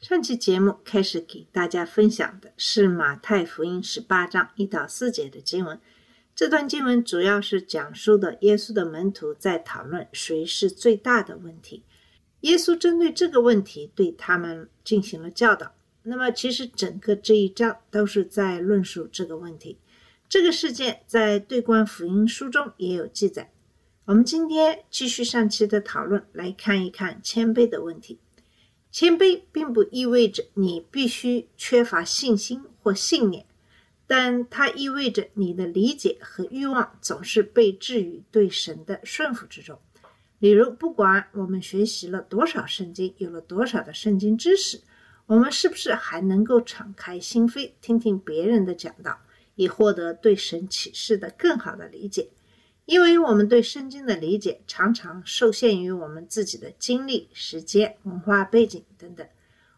上期节目开始给大家分享的是马太福音十八章一到四节的经文。这段经文主要是讲述的耶稣的门徒在讨论谁是最大的问题。耶稣针对这个问题对他们进行了教导。那么，其实整个这一章都是在论述这个问题。这个事件在对观福音书中也有记载。我们今天继续上期的讨论，来看一看谦卑的问题。谦卑并不意味着你必须缺乏信心或信念，但它意味着你的理解和欲望总是被置于对神的顺服之中。例如，不管我们学习了多少圣经，有了多少的圣经知识，我们是不是还能够敞开心扉，听听别人的讲道，以获得对神启示的更好的理解？因为我们对圣经的理解常常受限于我们自己的经历、时间、文化背景等等。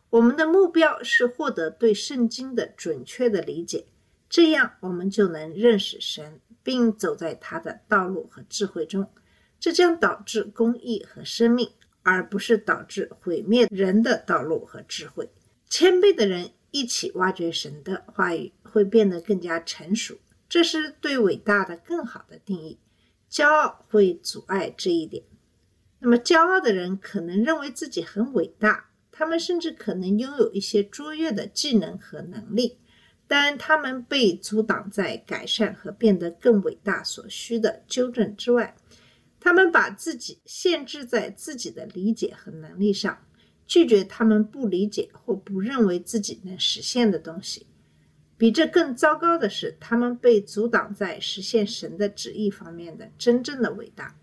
我们的目标是获得对圣经的准确的理解，这样我们就能认识神，并走在他的道路和智慧中。这将导致公义和生命，而不是导致毁灭人的道路和智慧。谦卑的人一起挖掘神的话语，会变得更加成熟。这是对伟大的更好的定义。骄傲会阻碍这一点。那么，骄傲的人可能认为自己很伟大，他们甚至可能拥有一些卓越的技能和能力，但他们被阻挡在改善和变得更伟大所需的纠正之外。他们把自己限制在自己的理解和能力上，拒绝他们不理解或不认为自己能实现的东西。比这更糟糕的是，他们被阻挡在实现神的旨意方面的真正的伟大。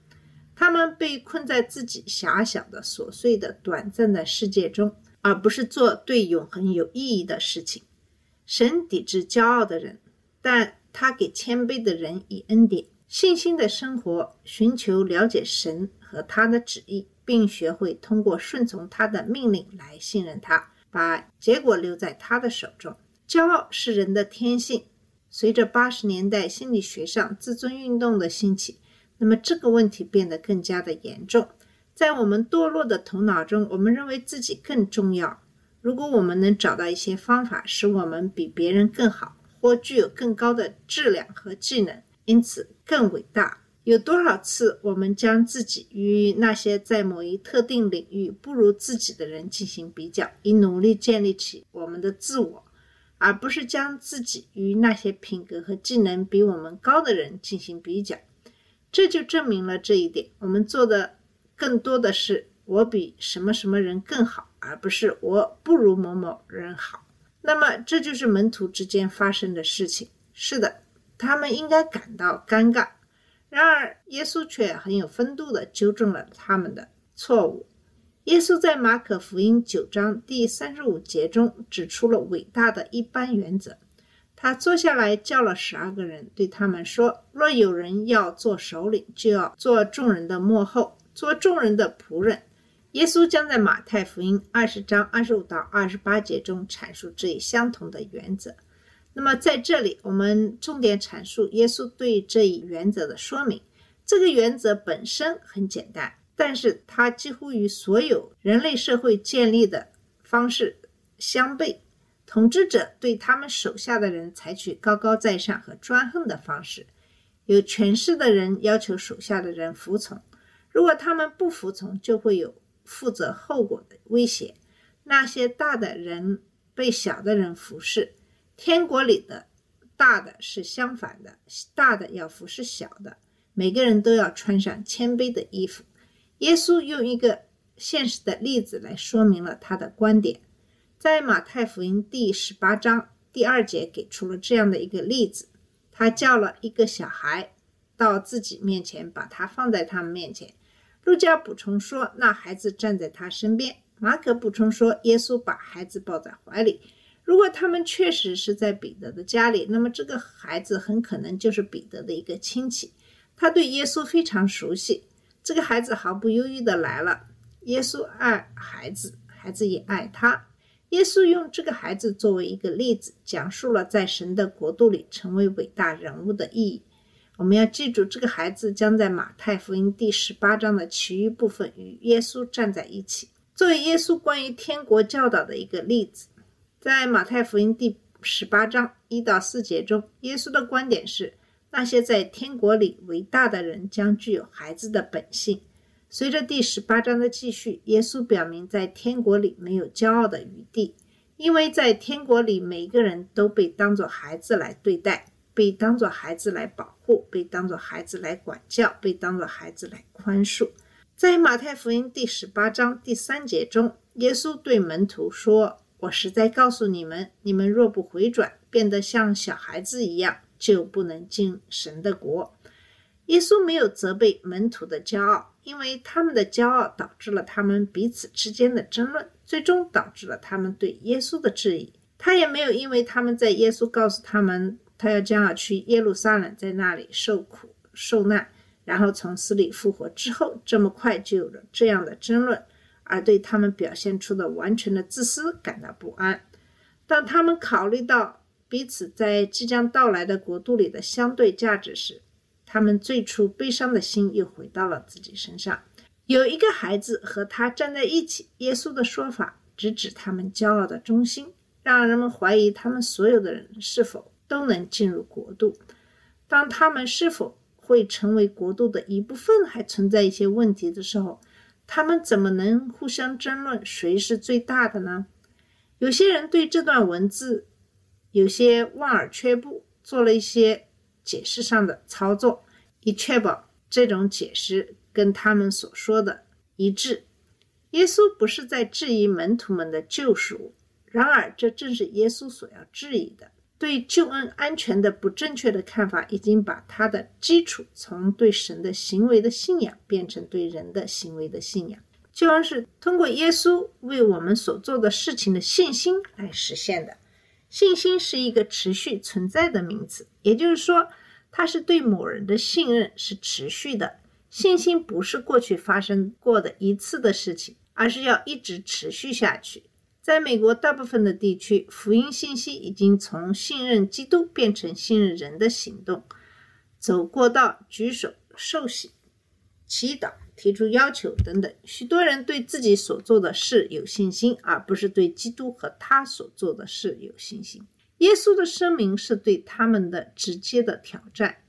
他们被困在自己狭小的、琐碎的、短暂的世界中，而不是做对永恒有意义的事情。神抵制骄傲的人，但他给谦卑的人以恩典、信心的生活，寻求了解神和他的旨意，并学会通过顺从他的命令来信任他，把结果留在他的手中。骄傲是人的天性。随着八十年代心理学上自尊运动的兴起，那么这个问题变得更加的严重。在我们堕落的头脑中，我们认为自己更重要。如果我们能找到一些方法，使我们比别人更好，或具有更高的质量和技能，因此更伟大，有多少次我们将自己与那些在某一特定领域不如自己的人进行比较，以努力建立起我们的自我？而不是将自己与那些品格和技能比我们高的人进行比较，这就证明了这一点。我们做的更多的是我比什么什么人更好，而不是我不如某某人好。那么，这就是门徒之间发生的事情。是的，他们应该感到尴尬。然而，耶稣却很有风度地纠正了他们的错误。耶稣在马可福音九章第三十五节中指出了伟大的一般原则。他坐下来叫了十二个人，对他们说：“若有人要做首领，就要做众人的幕后，做众人的仆人。”耶稣将在马太福音二十章二十五到二十八节中阐述这一相同的原则。那么在这里，我们重点阐述耶稣对这一原则的说明。这个原则本身很简单。但是它几乎与所有人类社会建立的方式相悖。统治者对他们手下的人采取高高在上和专横的方式，有权势的人要求手下的人服从，如果他们不服从，就会有负责后果的威胁。那些大的人被小的人服侍，天国里的大的是相反的，大的要服侍小的，每个人都要穿上谦卑的衣服。耶稣用一个现实的例子来说明了他的观点，在马太福音第十八章第二节给出了这样的一个例子：他叫了一个小孩到自己面前，把他放在他们面前。路加补充说，那孩子站在他身边。马可补充说，耶稣把孩子抱在怀里。如果他们确实是在彼得的家里，那么这个孩子很可能就是彼得的一个亲戚。他对耶稣非常熟悉，这个孩子毫不犹豫的来了。耶稣爱孩子，孩子也爱他。耶稣用这个孩子作为一个例子，讲述了在神的国度里成为伟大人物的意义。我们要记住，这个孩子将在马太福音第十八章的其余部分与耶稣站在一起，作为耶稣关于天国教导的一个例子。在马太福音第十八章一到四节中，耶稣的观点是。那些在天国里伟大的人将具有孩子的本性。随着第十八章的继续，耶稣表明在天国里没有骄傲的余地，因为在天国里每个人都被当作孩子来对待，被当作孩子来保护，被当作孩子来管教，被当作孩子来宽恕。在马太福音第十八章第三节中，耶稣对门徒说：“我实在告诉你们，你们若不回转，变得像小孩子一样。”就不能进神的国。耶稣没有责备门徒的骄傲，因为他们的骄傲导致了他们彼此之间的争论，最终导致了他们对耶稣的质疑。他也没有因为他们在耶稣告诉他们他要将要去耶路撒冷，在那里受苦受难，然后从死里复活之后，这么快就有了这样的争论，而对他们表现出的完全的自私感到不安。当他们考虑到，彼此在即将到来的国度里的相对价值时，他们最初悲伤的心又回到了自己身上。有一个孩子和他站在一起。耶稣的说法直指他们骄傲的中心，让人们怀疑他们所有的人是否都能进入国度。当他们是否会成为国度的一部分还存在一些问题的时候，他们怎么能互相争论谁是最大的呢？有些人对这段文字。有些望而却步，做了一些解释上的操作，以确保这种解释跟他们所说的一致。耶稣不是在质疑门徒们的救赎，然而这正是耶稣所要质疑的。对救恩安全的不正确的看法，已经把他的基础从对神的行为的信仰变成对人的行为的信仰。救恩是通过耶稣为我们所做的事情的信心来实现的。信心是一个持续存在的名词，也就是说，它是对某人的信任是持续的。信心不是过去发生过的一次的事情，而是要一直持续下去。在美国大部分的地区，福音信息已经从信任基督变成信任人的行动，走过道、举手、受洗、祈祷。提出要求等等，许多人对自己所做的事有信心，而不是对基督和他所做的事有信心。耶稣的声明是对他们的直接的挑战，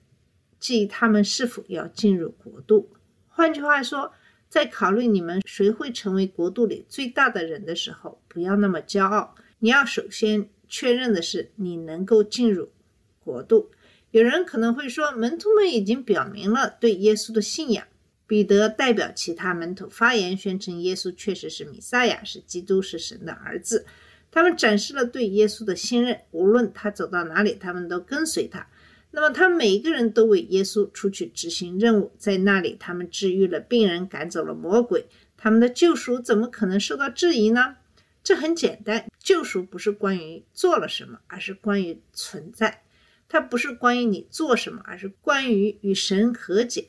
即他们是否要进入国度。换句话说，在考虑你们谁会成为国度里最大的人的时候，不要那么骄傲。你要首先确认的是你能够进入国度。有人可能会说，门徒们已经表明了对耶稣的信仰。彼得代表其他门徒发言，宣称耶稣确实是弥赛亚，是基督，是神的儿子。他们展示了对耶稣的信任，无论他走到哪里，他们都跟随他。那么，他每一个人都为耶稣出去执行任务，在那里，他们治愈了病人，赶走了魔鬼。他们的救赎怎么可能受到质疑呢？这很简单，救赎不是关于做了什么，而是关于存在。它不是关于你做什么，而是关于与神和解。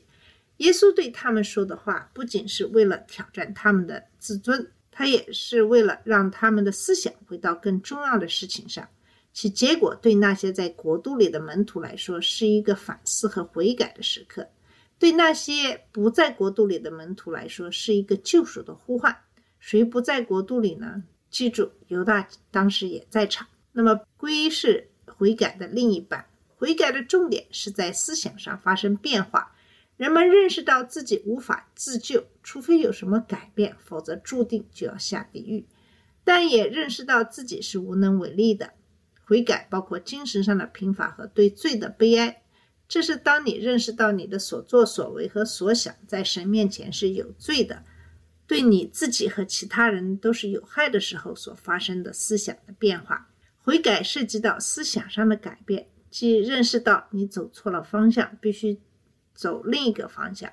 耶稣对他们说的话，不仅是为了挑战他们的自尊，他也是为了让他们的思想回到更重要的事情上。其结果对那些在国度里的门徒来说，是一个反思和悔改的时刻；对那些不在国度里的门徒来说，是一个救赎的呼唤。谁不在国度里呢？记住，犹大当时也在场。那么，归是悔改的另一半。悔改的重点是在思想上发生变化。人们认识到自己无法自救，除非有什么改变，否则注定就要下地狱。但也认识到自己是无能为力的。悔改包括精神上的贫乏和对罪的悲哀。这是当你认识到你的所作所为和所想在神面前是有罪的，对你自己和其他人都是有害的时候所发生的思想的变化。悔改涉及到思想上的改变，即认识到你走错了方向，必须。走另一个方向，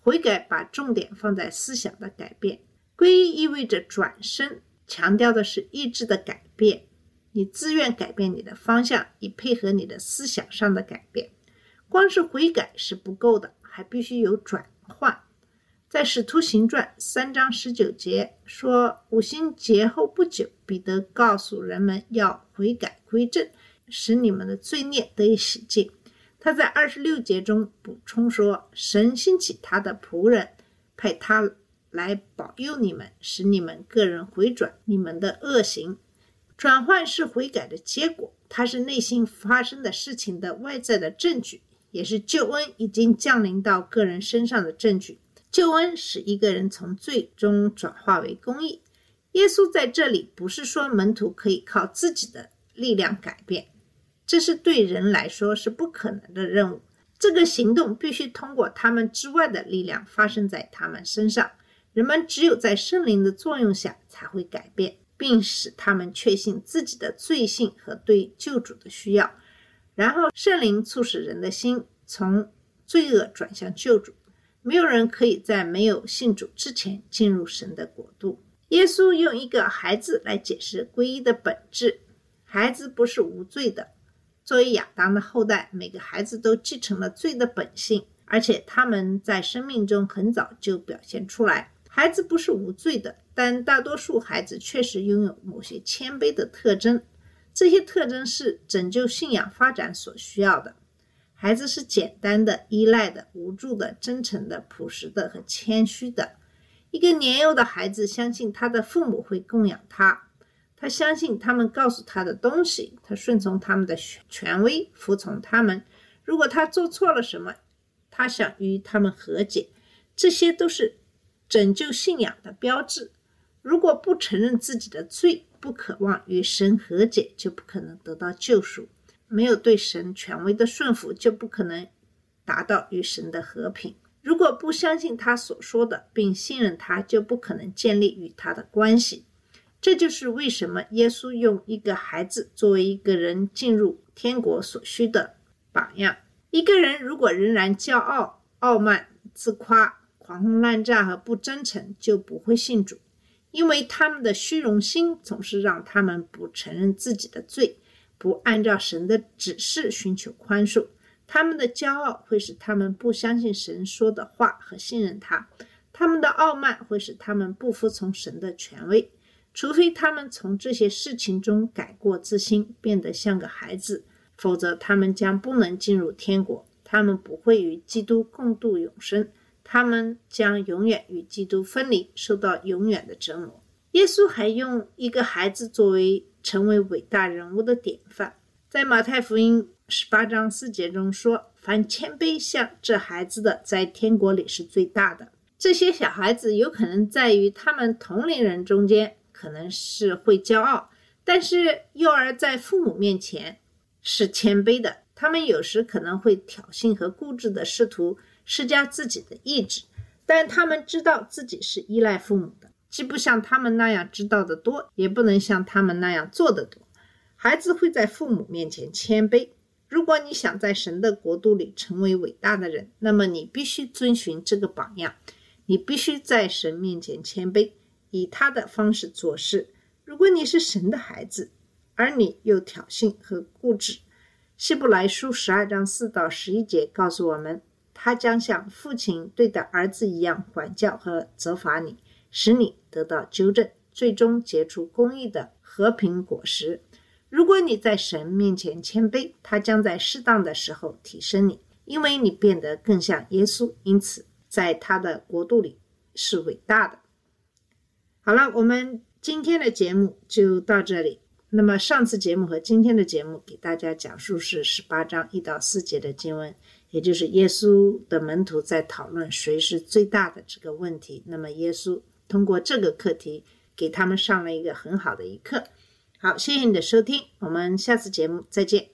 悔改把重点放在思想的改变。皈依意味着转身，强调的是意志的改变。你自愿改变你的方向，以配合你的思想上的改变。光是悔改是不够的，还必须有转换。在《使徒行传》三章十九节说，五星节后不久，彼得告诉人们要悔改归正，使你们的罪孽得以洗净。他在二十六节中补充说：“神兴起他的仆人，派他来保佑你们，使你们个人回转你们的恶行。转换是悔改的结果，它是内心发生的事情的外在的证据，也是救恩已经降临到个人身上的证据。”救恩使一个人从罪中转化为公义。耶稣在这里不是说门徒可以靠自己的力量改变，这是对人来说是不可能的任务。这个行动必须通过他们之外的力量发生在他们身上。人们只有在圣灵的作用下才会改变，并使他们确信自己的罪性和对救主的需要。然后圣灵促使人的心从罪恶转向救主。没有人可以在没有信主之前进入神的国度。耶稣用一个孩子来解释皈依的本质：孩子不是无罪的。作为亚当的后代，每个孩子都继承了罪的本性，而且他们在生命中很早就表现出来。孩子不是无罪的，但大多数孩子确实拥有某些谦卑的特征，这些特征是拯救信仰发展所需要的。孩子是简单的、依赖的、无助的、真诚的、朴实的和谦虚的。一个年幼的孩子相信他的父母会供养他，他相信他们告诉他的东西，他顺从他们的权威，服从他们。如果他做错了什么，他想与他们和解，这些都是拯救信仰的标志。如果不承认自己的罪，不渴望与神和解，就不可能得到救赎。没有对神权威的顺服，就不可能达到与神的和平。如果不相信他所说的，并信任他，就不可能建立与他的关系。这就是为什么耶稣用一个孩子作为一个人进入天国所需的榜样。一个人如果仍然骄傲、傲慢、自夸、狂轰滥炸和不真诚，就不会信主，因为他们的虚荣心总是让他们不承认自己的罪。不按照神的指示寻求宽恕，他们的骄傲会使他们不相信神说的话和信任他；他们的傲慢会使他们不服从神的权威。除非他们从这些事情中改过自新，变得像个孩子，否则他们将不能进入天国。他们不会与基督共度永生，他们将永远与基督分离，受到永远的折磨。耶稣还用一个孩子作为。成为伟大人物的典范，在马太福音十八章四节中说：“凡谦卑像这孩子的，在天国里是最大的。”这些小孩子有可能在于他们同龄人中间可能是会骄傲，但是幼儿在父母面前是谦卑的。他们有时可能会挑衅和固执的试图施加自己的意志，但他们知道自己是依赖父母的。既不像他们那样知道的多，也不能像他们那样做的多。孩子会在父母面前谦卑。如果你想在神的国度里成为伟大的人，那么你必须遵循这个榜样。你必须在神面前谦卑，以他的方式做事。如果你是神的孩子，而你又挑衅和固执，希伯来书十二章四到十一节告诉我们，他将像父亲对待儿子一样管教和责罚你。使你得到纠正，最终结出公义的和平果实。如果你在神面前谦卑，他将在适当的时候提升你，因为你变得更像耶稣，因此在他的国度里是伟大的。好了，我们今天的节目就到这里。那么上次节目和今天的节目给大家讲述是十八章一到四节的经文，也就是耶稣的门徒在讨论谁是最大的这个问题。那么耶稣。通过这个课题，给他们上了一个很好的一课。好，谢谢你的收听，我们下次节目再见。